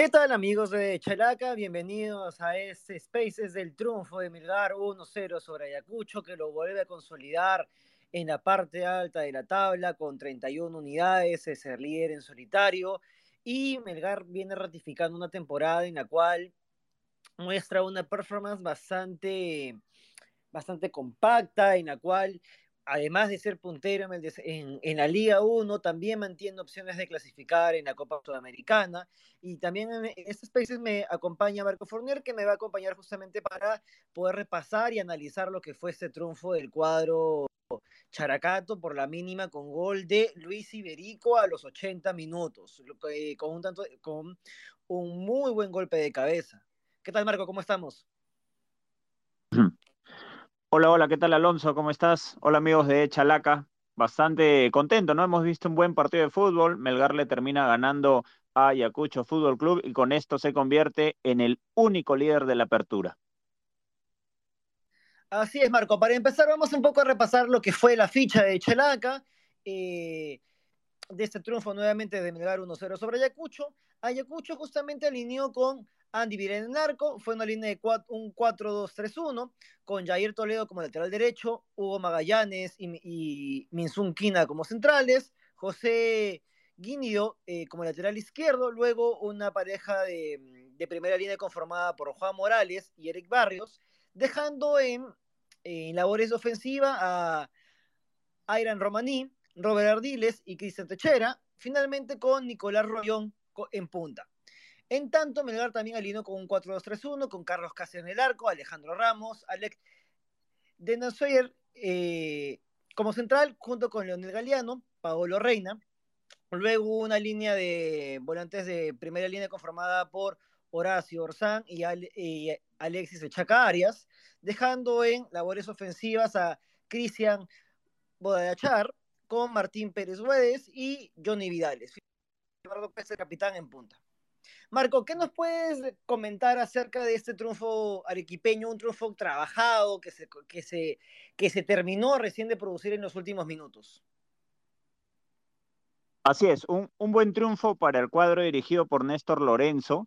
¿Qué tal amigos de Chalaca? Bienvenidos a este Spaces del triunfo de Melgar 1-0 sobre Ayacucho que lo vuelve a consolidar en la parte alta de la tabla con 31 unidades, es el líder en solitario y Melgar viene ratificando una temporada en la cual muestra una performance bastante, bastante compacta, en la cual además de ser puntero en, la Liga 1, también mantiene opciones de clasificar en la Copa Sudamericana. Y también en estos países me acompaña Marco Fournier, que me va a acompañar justamente para poder repasar y analizar lo que fue este triunfo del cuadro Characato por la mínima con gol de Luis Iberico a los 80 minutos, con un, con un muy buen golpe de cabeza. ¿Qué tal, Marco? ¿Cómo estamos? Hola, hola, ¿qué tal Alonso? ¿Cómo estás? Hola amigos de Chalaca. Bastante contento, ¿no? Hemos visto un buen partido de fútbol. Melgar le termina ganando a Ayacucho Fútbol Club y con esto se convierte en el único líder de la apertura. Así es, Marco. Para empezar, vamos un poco a repasar lo que fue la ficha de Chalaca. Eh, de este triunfo nuevamente de Melgar 1-0 sobre Ayacucho. Ayacucho justamente alineó con Andy Viren Narco, fue una línea de un 4-2-3-1, con Jair Toledo como lateral derecho, Hugo Magallanes y, y Minsun como centrales, José Guinido eh, como lateral izquierdo, luego una pareja de, primera línea conformada por Juan Morales y Eric Barrios, dejando en, en labores ofensivas a Airan Romaní, Robert Ardiles y Cristian Techera, finalmente con Nicolás Rollón en punta. En tanto, Melgar también alineó con un 4-2-3-1, con Carlos Cáceres en el arco, Alejandro Ramos, Alex de eh, como central, junto con Leonel Galeano, Paolo Reina. Luego una línea de volantes de primera línea conformada por Horacio Orzán y, Alexis Echaca Arias, dejando en labores ofensivas a Cristian Bodayachar con Martín Pérez Huedes y Johnny Vidales. Eduardo Pérez, capitán en punta. Marco, ¿qué nos puedes comentar acerca de este triunfo arequipeño, un triunfo trabajado que se, que se, que se terminó recién de producir en los últimos minutos? Así es, un, buen triunfo para el cuadro dirigido por Néstor Lorenzo.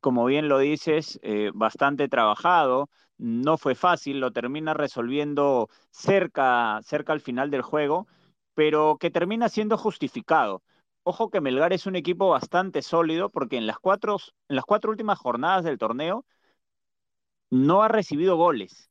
Como bien lo dices, eh, bastante trabajado, no fue fácil, lo termina resolviendo cerca, cerca al final del juego, pero que termina siendo justificado Ojo que Melgar es un equipo bastante sólido porque en las cuatro, en las cuatro últimas jornadas del torneo no ha recibido goles.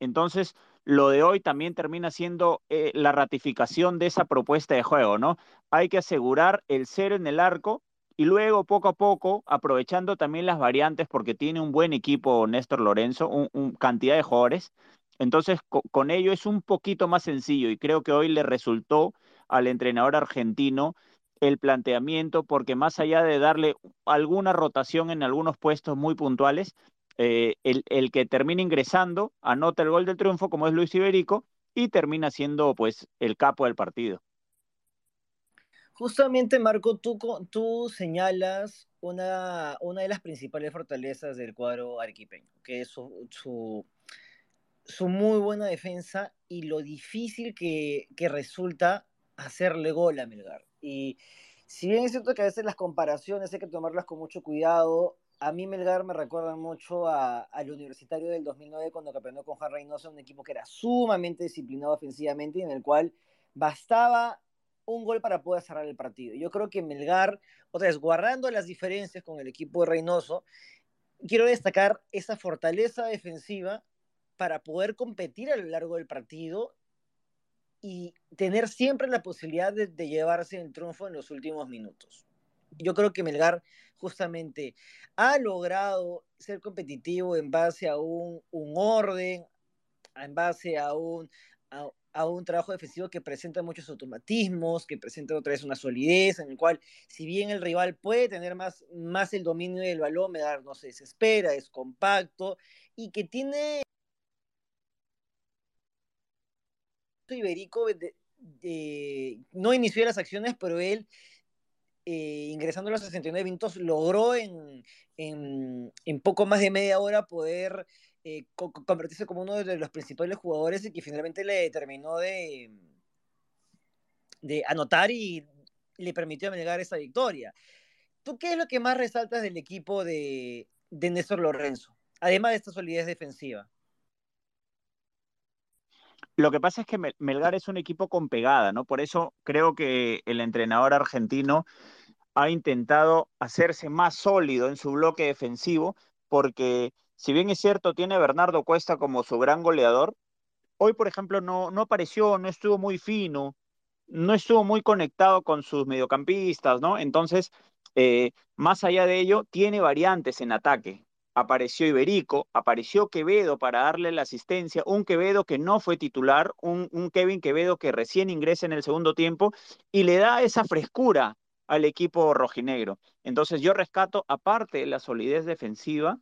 Entonces, lo de hoy también termina siendo eh, la ratificación de esa propuesta de juego, ¿no? Hay que asegurar el cero en el arco y luego poco a poco, aprovechando también las variantes, porque tiene un buen equipo Néstor Lorenzo, un, cantidad de jugadores. Entonces, con ello es un poquito más sencillo y creo que hoy le resultó al entrenador argentino el planteamiento, porque más allá de darle alguna rotación en algunos puestos muy puntuales, eh, el, que termina ingresando anota el gol del triunfo, como es Luis Iberico, y termina siendo pues el capo del partido. Justamente, Marco, tú, tú señalas una, una de las principales fortalezas del cuadro arequipeño, que es su, su, su muy buena defensa y lo difícil que, resulta hacerle gol a Melgar. Y si bien es cierto que a veces las comparaciones hay que tomarlas con mucho cuidado, a mí Melgar me recuerda mucho al Universitario del 2009 cuando campeonó con Juan Reynoso, un equipo que era sumamente disciplinado ofensivamente y en el cual bastaba un gol para poder cerrar el partido. Yo creo que Melgar, otra vez, guardando las diferencias con el equipo de Reynoso, quiero destacar esa fortaleza defensiva para poder competir a lo largo del partido y tener siempre la posibilidad de, llevarse el triunfo en los últimos minutos. Yo creo que Melgar justamente ha logrado ser competitivo en base a un, orden, en base a un, trabajo defensivo que presenta muchos automatismos, que presenta otra vez una solidez, en el cual, si bien el rival puede tener más el dominio del balón, Melgar no se desespera, es compacto y que tiene Iberico no inició las acciones, pero él, eh, ingresando a los 69 minutos, logró en, poco más de media hora poder eh, convertirse como uno de los principales jugadores y que finalmente le terminó de, de anotar y le permitió llegar esa victoria. ¿tú qué es lo que más resaltas del equipo de, de Néstor Lorenzo? Además de esta solidez defensiva. Lo que pasa es que Melgar es un equipo con pegada, ¿no? Por eso creo que el entrenador argentino ha intentado hacerse más sólido en su bloque defensivo, porque si bien es cierto, tiene a Bernardo Cuesta como su gran goleador, hoy, por ejemplo, no, no apareció, no estuvo muy fino, no estuvo muy conectado con sus mediocampistas, ¿no? Entonces, eh, más allá de ello, tiene variantes en ataque. Apareció Iberico, apareció Quevedo para darle la asistencia, un Quevedo que no fue titular, un, un Kevin Quevedo que recién ingresa en el segundo tiempo y le da esa frescura al equipo rojinegro. Entonces yo rescato, aparte de la solidez defensiva,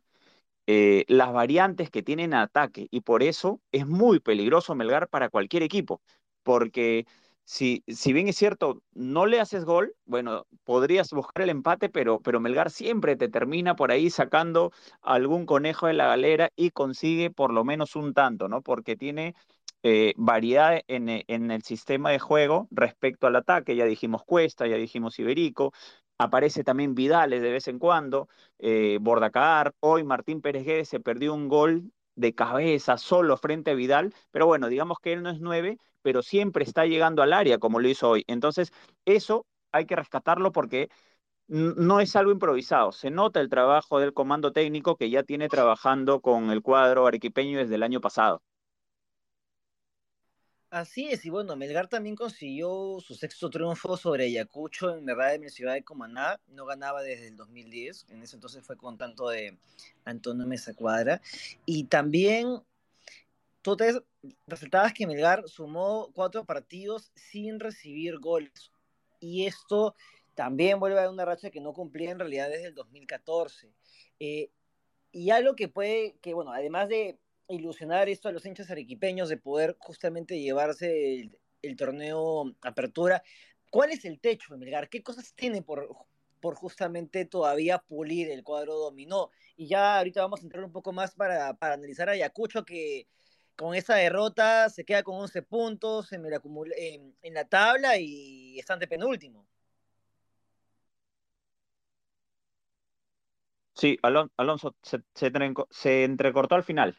eh, las variantes que tienen ataque y por eso es muy peligroso Melgar para cualquier equipo, porque si, si bien es cierto, no le haces gol, bueno, podrías buscar el empate, pero, pero Melgar siempre te termina por ahí sacando algún conejo de la galera y consigue por lo menos un tanto, ¿no? Porque tiene eh, variedad en, en, el sistema de juego respecto al ataque. Ya dijimos Cuesta, ya dijimos Iberico, aparece también Vidales de vez en cuando, eh, Bordacar, hoy Martín Pérez Guedes se perdió un gol de cabeza solo frente a Vidal, pero bueno, digamos que él no es nueve, pero siempre está llegando al área como lo hizo hoy. Entonces, eso hay que rescatarlo porque no es algo improvisado, se nota el trabajo del comando técnico que ya tiene trabajando con el cuadro arequipeño desde el año pasado. Así es, y bueno, Melgar también consiguió su sexto triunfo sobre Ayacucho en verdad en mi ciudad de Comaná, no ganaba desde el 2010, en ese entonces fue con tanto de Antonio Mesa Cuadra, y también tú te resultabas que Melgar sumó cuatro partidos sin recibir goles, y esto también vuelve a una racha que no cumplía en realidad desde el 2014. Eh, y algo que puede, que bueno, además de ilusionar esto a los hinchas arequipeños de poder justamente llevarse el, torneo Apertura. ¿Cuál es el techo de Melgar? ¿Qué cosas tiene por, por justamente todavía pulir el cuadro dominó? Y ya ahorita vamos a entrar un poco más para, para analizar a Ayacucho que con esa derrota se queda con 11 puntos en, en, la tabla y están de penúltimo. Sí, Alonso, se, se entrecortó al final.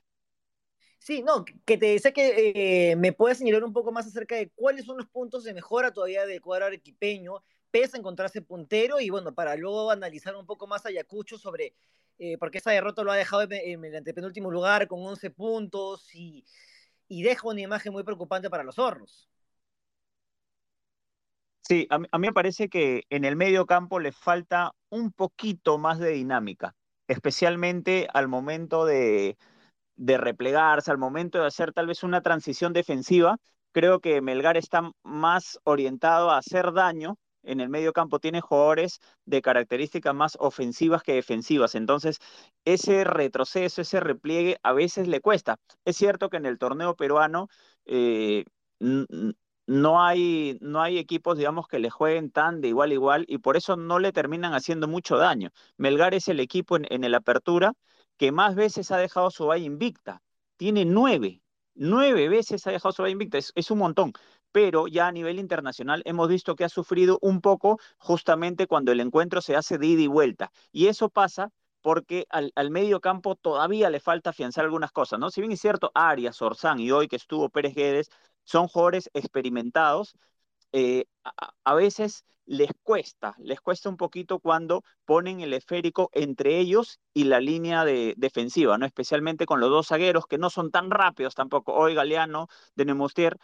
Sí, no, que te decía que eh, me puedes señalar un poco más acerca de cuáles son los puntos de mejora todavía del cuadro arequipeño, pese a encontrarse puntero, y bueno, para luego analizar un poco más a Ayacucho sobre eh, por qué esa derrota lo ha dejado en, el antepenúltimo lugar con 11 puntos y, deja una imagen muy preocupante para los zorros. Sí, a mí me parece que en el medio campo le falta un poquito más de dinámica, especialmente al momento de replegarse, al momento de hacer tal vez una transición defensiva, creo que Melgar está más orientado a hacer daño en el medio campo tiene jugadores de características más ofensivas que defensivas. Entonces, ese retroceso, ese repliegue a veces le cuesta. Es cierto que en el torneo peruano eh, no, hay, no hay equipos, digamos, que le jueguen tan de igual a igual y por eso no le terminan haciendo mucho daño. Melgar es el equipo en, el apertura que más veces ha dejado su valle invicta. Tiene nueve, nueve veces ha dejado su valle invicta, es, un montón. Pero ya a nivel internacional hemos visto que ha sufrido un poco justamente cuando el encuentro se hace de ida y vuelta. Y eso pasa porque al, medio campo todavía le falta afianzar algunas cosas, ¿no? Si bien es cierto, Arias, Orsán y hoy que estuvo Pérez Guedes son jugadores experimentados, eh, a, veces les cuesta, les cuesta un poquito cuando ponen el esférico entre ellos y la línea de, defensiva, ¿no? Especialmente con los dos zagueros que no son tan rápidos tampoco. Hoy Galeano de Nemostier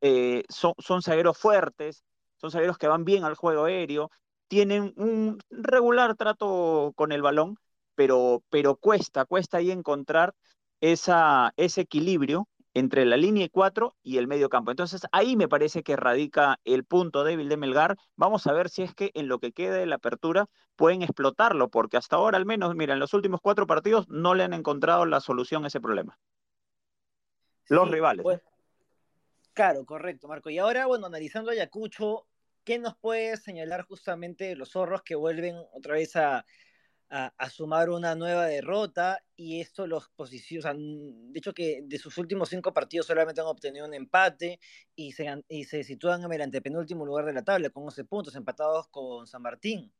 eh, son, son zagueros fuertes, son zagueros que van bien al juego aéreo, tienen un regular trato con el balón, pero, pero cuesta, cuesta ahí encontrar esa, ese equilibrio entre la línea 4 y el medio campo. Entonces ahí me parece que radica el punto débil de Melgar. Vamos a ver si es que en lo que quede de la apertura pueden explotarlo, porque hasta ahora al menos, mira, en los últimos cuatro partidos no le han encontrado la solución a ese problema. Los rivales. Pues, claro, correcto, Marco. Y ahora, bueno, analizando Ayacucho, ¿qué nos puede señalar justamente los zorros que vuelven otra vez a, sumar una nueva derrota y esto los posiciona, de hecho que de sus últimos cinco partidos solamente han obtenido un empate y se, y se sitúan en el antepenúltimo lugar de la tabla con 11 puntos empatados con San Martín.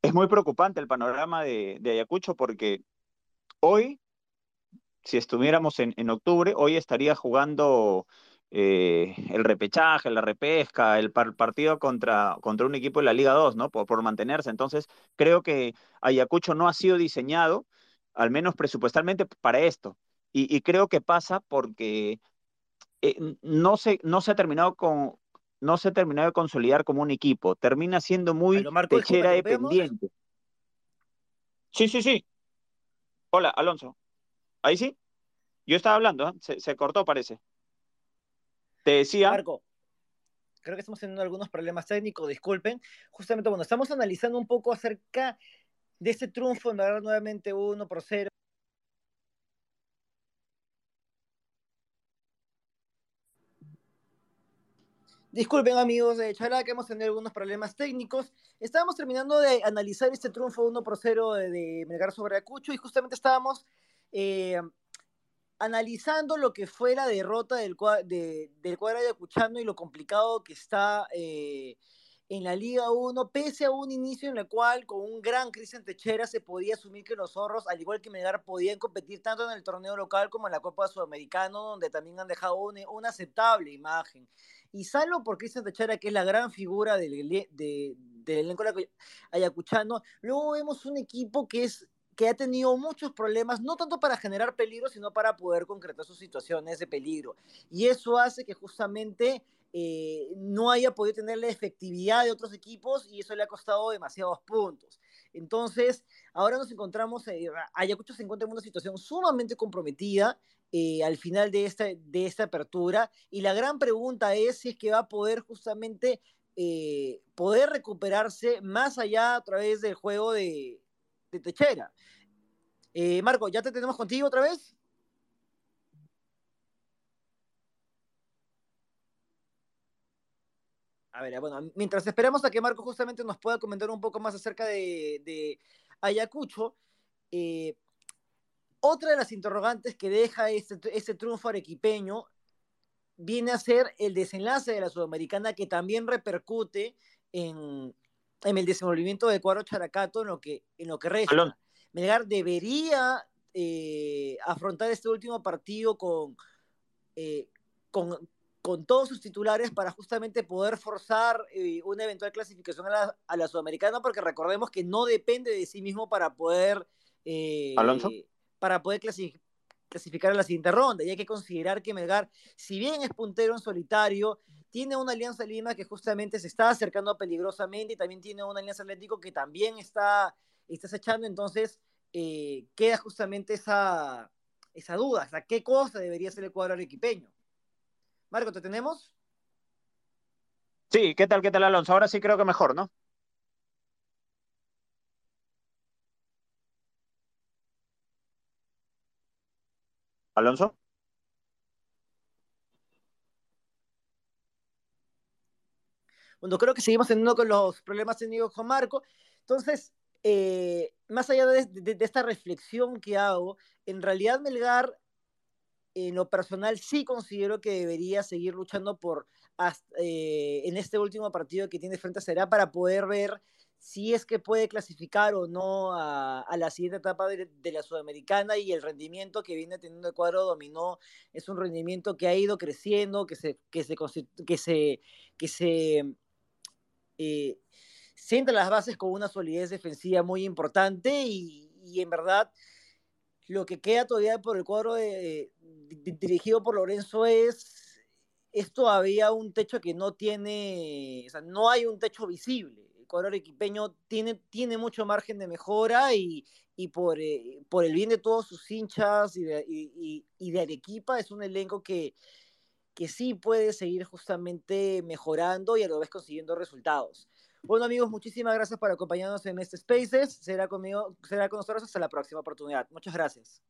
es muy preocupante el panorama de Ayacucho porque hoy, si estuviéramos en, en octubre, hoy estaría jugando eh, el repechaje, la repesca, el partido contra, contra un equipo de la Liga 2, ¿no? Por, por mantenerse. Entonces, creo que Ayacucho no ha sido diseñado, al menos presupuestalmente, para esto. Y, y creo que pasa porque eh, no, se, no se ha terminado con, no se ha terminado de consolidar como un equipo. Termina siendo muy techera dependiente. Sí, sí, sí. Hola, Alonso. ¿Ahí sí? Yo estaba hablando, ¿eh? se, cortó, parece. Te decía. Marco, creo que estamos teniendo algunos problemas técnicos, disculpen. Justamente, bueno, estamos analizando un poco acerca de este triunfo, en verdad, nuevamente 1 por 0. Disculpen amigos de Chala que hemos tenido algunos problemas técnicos. Estábamos terminando de analizar este triunfo 1 por 0 de, de Melgar sobre Acucho y justamente estábamos eh, analizando lo que fue la derrota del, de, del cuadro ayacuchano y lo complicado que está eh, en la Liga 1, pese a un inicio en el cual con un gran Cristian Techera se podía asumir que los zorros, al igual que Melgar, podían competir tanto en el torneo local como en la Copa Sudamericana, donde también han dejado una, una aceptable imagen. Y salvo por Cristian Techera, que es la gran figura del, de, del elenco ayacuchano, luego vemos un equipo que es que ha tenido muchos problemas, no tanto para generar peligro, sino para poder concretar sus situaciones de peligro. Y eso hace que justamente eh, no haya podido tener la efectividad de otros equipos y eso le ha costado demasiados puntos. Entonces, ahora nos encontramos, eh, Ayacucho se encuentra en una situación sumamente comprometida eh, al final de esta, de esta apertura y la gran pregunta es si es que va a poder justamente eh, poder recuperarse más allá a través del juego de, de Techera. Eh, Marco, ¿ya te tenemos contigo otra vez? A ver, bueno, mientras esperamos a que Marco justamente nos pueda comentar un poco más acerca de, Ayacucho, eh, otra de las interrogantes que deja este, este triunfo arequipeño viene a ser el desenlace de la Sudamericana que también repercute en, en el desenvolvimiento de Cuadro Characato en lo que, en lo que resta. Alon. Melgar debería eh, afrontar este último partido con, eh, con, con, todos sus titulares para justamente poder forzar eh, una eventual clasificación a la, a la, Sudamericana, porque recordemos que no depende de sí mismo para poder, eh, ¿Alonso? para poder clasificar a la siguiente ronda. Y hay que considerar que Melgar, si bien es puntero en solitario, tiene una Alianza Lima que justamente se está acercando peligrosamente y también tiene una Alianza Atlético que también está, está acechando. Entonces, eh, queda justamente esa, esa duda. O sea, ¿qué cosa debería ser el cuadro arequipeño? Marco, ¿te tenemos? Sí, ¿qué tal, qué tal, Alonso? Ahora sí creo que mejor, ¿no? Alonso. Bueno, creo que seguimos teniendo con los problemas tenidos con Marco. Entonces, eh, más allá de, esta reflexión que hago, en realidad Melgar, en lo personal, sí considero que debería seguir luchando por eh, en este último partido que tiene frente a Será para poder ver si es que puede clasificar o no a, la siguiente etapa de, de, la Sudamericana y el rendimiento que viene teniendo el cuadro dominó es un rendimiento que ha ido creciendo, que se, que se, que se, que se eh, sienta las bases con una solidez defensiva muy importante y, en verdad lo que queda todavía por el cuadro dirigido por Lorenzo es, es todavía un techo que no tiene, o sea, no hay un techo visible. Cuadro arequipeño tiene, tiene mucho margen de mejora y, y por, eh, por el bien de todos sus hinchas y de Arequipa es un elenco que, que sí puede seguir justamente mejorando y a la vez consiguiendo resultados. Bueno amigos, muchísimas gracias por acompañarnos en este Spaces. Será conmigo, será con nosotros hasta la próxima oportunidad. Muchas gracias.